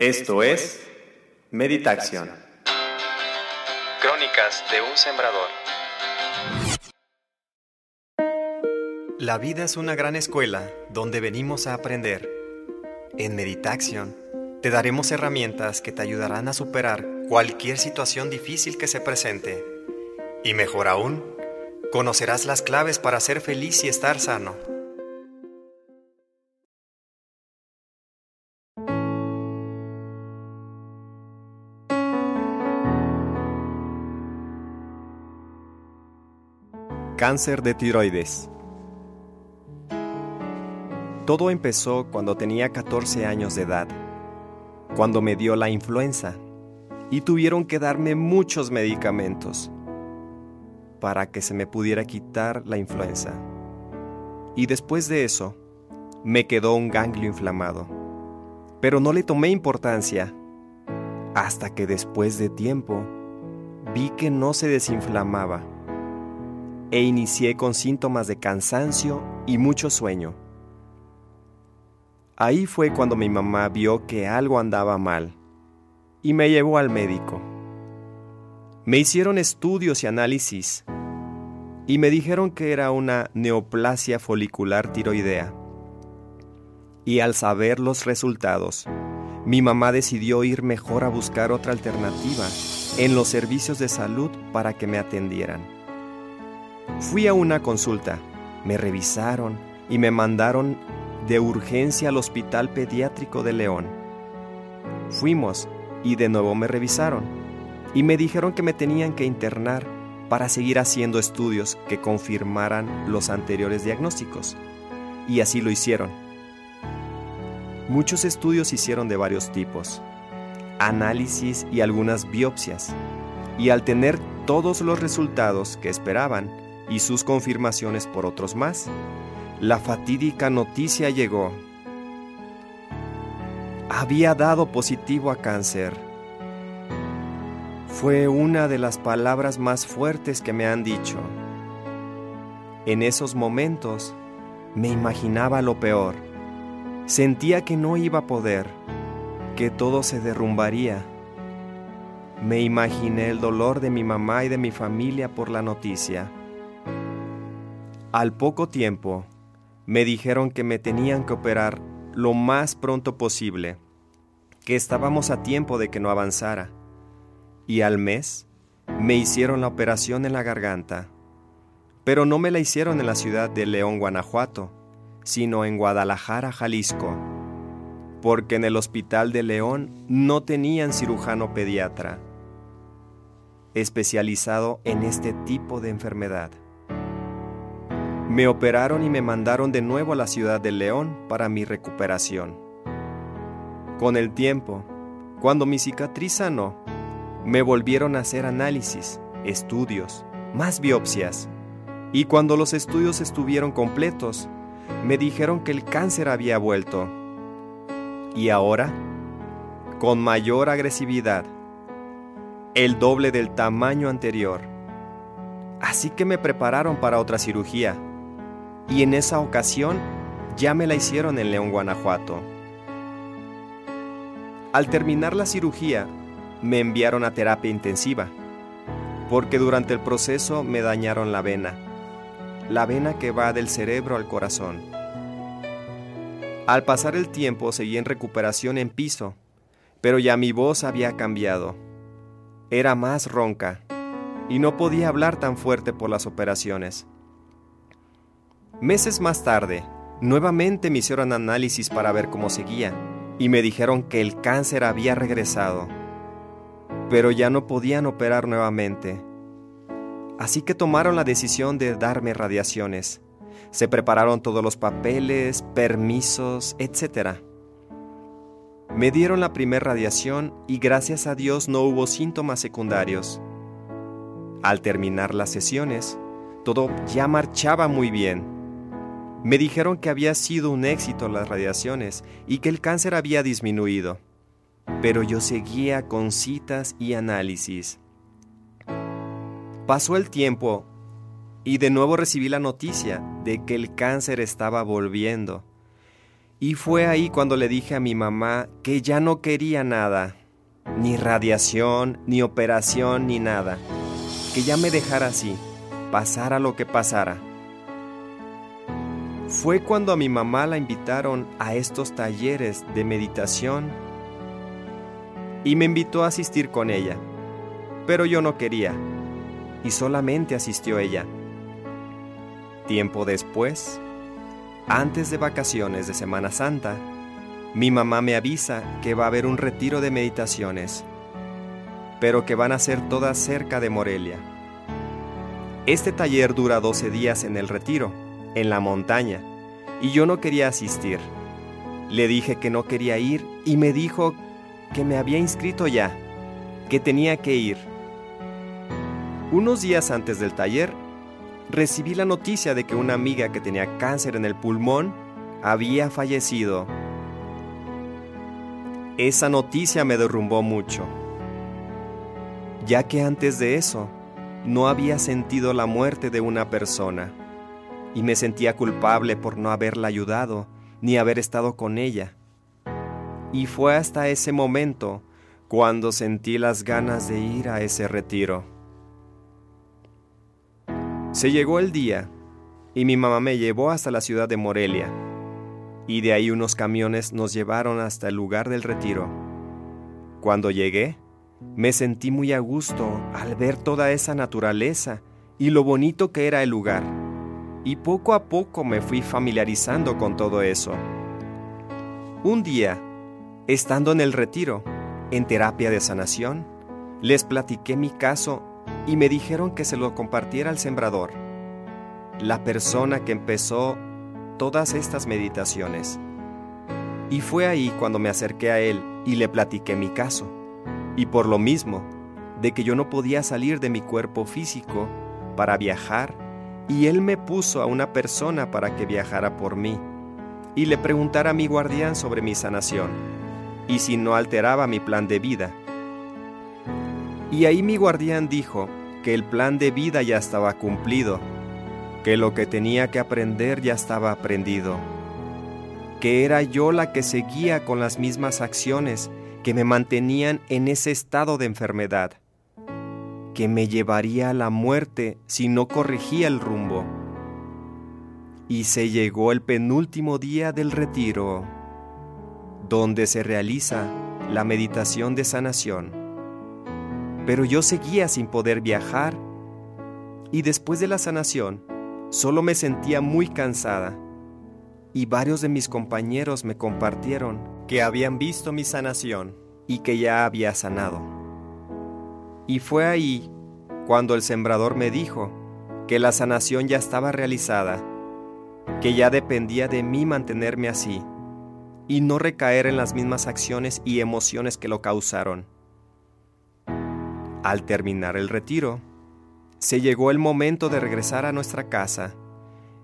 Esto es Meditación. Crónicas de un sembrador. La vida es una gran escuela donde venimos a aprender. En Meditación te daremos herramientas que te ayudarán a superar cualquier situación difícil que se presente. Y mejor aún, conocerás las claves para ser feliz y estar sano. Cáncer de tiroides. Todo empezó cuando tenía 14 años de edad, cuando me dio la influenza y tuvieron que darme muchos medicamentos para que se me pudiera quitar la influenza. Y después de eso, me quedó un ganglio inflamado. Pero no le tomé importancia hasta que después de tiempo vi que no se desinflamaba e inicié con síntomas de cansancio y mucho sueño. Ahí fue cuando mi mamá vio que algo andaba mal y me llevó al médico. Me hicieron estudios y análisis y me dijeron que era una neoplasia folicular tiroidea. Y al saber los resultados, mi mamá decidió ir mejor a buscar otra alternativa en los servicios de salud para que me atendieran. Fui a una consulta, me revisaron y me mandaron de urgencia al Hospital Pediátrico de León. Fuimos y de nuevo me revisaron y me dijeron que me tenían que internar para seguir haciendo estudios que confirmaran los anteriores diagnósticos. Y así lo hicieron. Muchos estudios hicieron de varios tipos, análisis y algunas biopsias. Y al tener todos los resultados que esperaban, y sus confirmaciones por otros más, la fatídica noticia llegó. Había dado positivo a cáncer. Fue una de las palabras más fuertes que me han dicho. En esos momentos me imaginaba lo peor. Sentía que no iba a poder, que todo se derrumbaría. Me imaginé el dolor de mi mamá y de mi familia por la noticia al poco tiempo, me dijeron que me tenían que operar lo más pronto posible, que estábamos a tiempo de que no avanzara. Y al mes, me hicieron la operación en la garganta. Pero no me la hicieron en la ciudad de León, Guanajuato, sino en Guadalajara, Jalisco, porque en el hospital de León no tenían cirujano pediatra especializado en este tipo de enfermedad. Me operaron y me mandaron de nuevo a la ciudad de León para mi recuperación. Con el tiempo, cuando mi cicatriz sanó, me volvieron a hacer análisis, estudios, más biopsias. Y cuando los estudios estuvieron completos, me dijeron que el cáncer había vuelto. Y ahora, con mayor agresividad, el doble del tamaño anterior. Así que me prepararon para otra cirugía y en esa ocasión ya me la hicieron en León, Guanajuato. Al terminar la cirugía, me enviaron a terapia intensiva, porque durante el proceso me dañaron la vena, la vena que va del cerebro al corazón. Al pasar el tiempo seguí en recuperación en piso, pero ya mi voz había cambiado. Era más ronca y no podía hablar tan fuerte por las operaciones. Meses más tarde, nuevamente me hicieron análisis para ver cómo seguía y me dijeron que el cáncer había regresado, pero ya no podían operar nuevamente. Así que tomaron la decisión de darme radiaciones. Se prepararon todos los papeles, permisos, etc. Me dieron la primera radiación y gracias a Dios no hubo síntomas secundarios. Al terminar las sesiones, todo ya marchaba muy bien me dijeron que había sido un éxito las radiaciones y que el cáncer había disminuido, pero yo seguía con citas y análisis. Pasó el tiempo y de nuevo recibí la noticia de que el cáncer estaba volviendo Y fue ahí cuando le dije a mi mamá que ya no quería nada, ni radiación, ni operación, ni nada, que ya me dejara así, pasara lo que pasara. Fue cuando a mi mamá la invitaron a estos talleres de meditación y me invitó a asistir con ella, pero yo no quería y solamente asistió ella. Tiempo después, antes de vacaciones de Semana Santa, mi mamá me avisa que va a haber un retiro de meditaciones, pero que van a ser todas cerca de Morelia. Este taller dura 12 días en el retiro, en la montaña, y yo no quería asistir. Le dije que no quería ir y me dijo que me había inscrito ya, que tenía que ir. Unos días antes del taller, recibí la noticia de que una amiga que tenía cáncer en el pulmón había fallecido. Esa noticia me derrumbó mucho, ya que antes de eso no había sentido la muerte de una persona y me sentía culpable por no haberla ayudado ni haber estado con ella. Y fue hasta ese momento cuando sentí las ganas de ir a ese retiro. Se llegó el día y mi mamá me llevó hasta la ciudad de Morelia y de ahí unos camiones nos llevaron hasta el lugar del retiro. Cuando llegué, me sentí muy a gusto al ver toda esa naturaleza y lo bonito que era el lugar, y poco a poco me fui familiarizando con todo eso. Un día, estando en el retiro, en terapia de sanación, les platiqué mi caso y me dijeron que se lo compartiera al sembrador, la persona que empezó todas estas meditaciones. Y fue ahí cuando me acerqué a él y le platiqué mi caso. Y por lo mismo, de que yo no podía salir de mi cuerpo físico para viajar, y él me puso a una persona para que viajara por mí, y le preguntara a mi guardián sobre mi sanación, y si no alteraba mi plan de vida. Y ahí mi guardián dijo que el plan de vida ya estaba cumplido, que lo que tenía que aprender ya estaba aprendido, que era yo la que seguía con las mismas acciones que me mantenían en ese estado de enfermedad, que me llevaría a la muerte si no corregía el rumbo. Y se llegó el penúltimo día del retiro, donde se realiza la meditación de sanación. Pero yo seguía sin poder viajar y después de la sanación solo me sentía muy cansada y varios de mis compañeros me compartieron que habían visto mi sanación y que ya había sanado. Y fue ahí cuando el sembrador me dijo que la sanación ya estaba realizada, que ya dependía de mí mantenerme así y no recaer en las mismas acciones y emociones que lo causaron. Al terminar el retiro, se llegó el momento de regresar a nuestra casa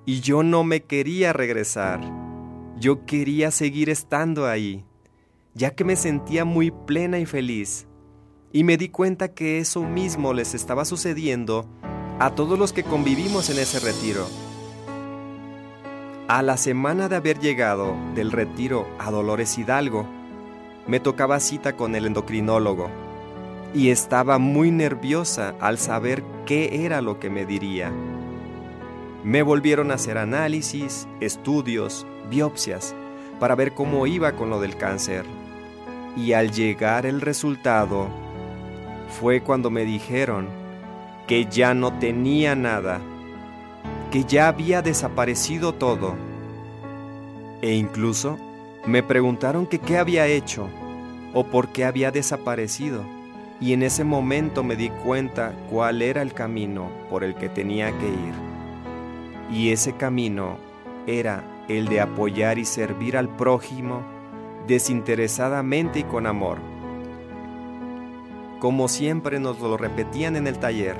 y yo no me quería regresar. Yo quería seguir estando ahí, ya que me sentía muy plena y feliz. Y me di cuenta que eso mismo les estaba sucediendo a todos los que convivimos en ese retiro. A la semana de haber llegado del retiro a Dolores Hidalgo, me tocaba cita con el endocrinólogo y estaba muy nerviosa al saber qué era lo que me diría. Me volvieron a hacer análisis, estudios, biopsias, para ver cómo iba con lo del cáncer. Y al llegar el resultado, fue cuando me dijeron que ya no tenía nada, que ya había desaparecido todo. E incluso me preguntaron que qué había hecho o por qué había desaparecido. Y en ese momento me di cuenta cuál era el camino por el que tenía que ir. Y ese camino era el de apoyar y servir al prójimo desinteresadamente y con amor. Como siempre nos lo repetían en el taller,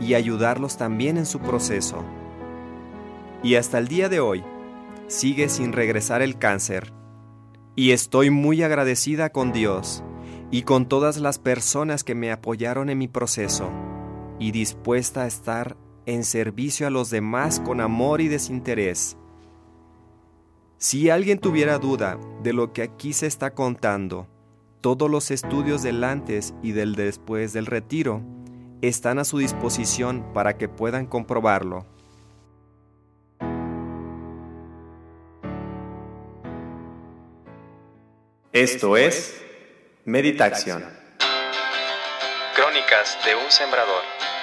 y ayudarlos también en su proceso. Y hasta el día de hoy sigue sin regresar el cáncer. Y estoy muy agradecida con Dios y con todas las personas que me apoyaron en mi proceso y dispuesta a estar en servicio a los demás con amor y desinterés. Si alguien tuviera duda de lo que aquí se está contando, todos los estudios del antes y del después del retiro están a su disposición para que puedan comprobarlo. Esto es Meditación. Crónicas de un sembrador.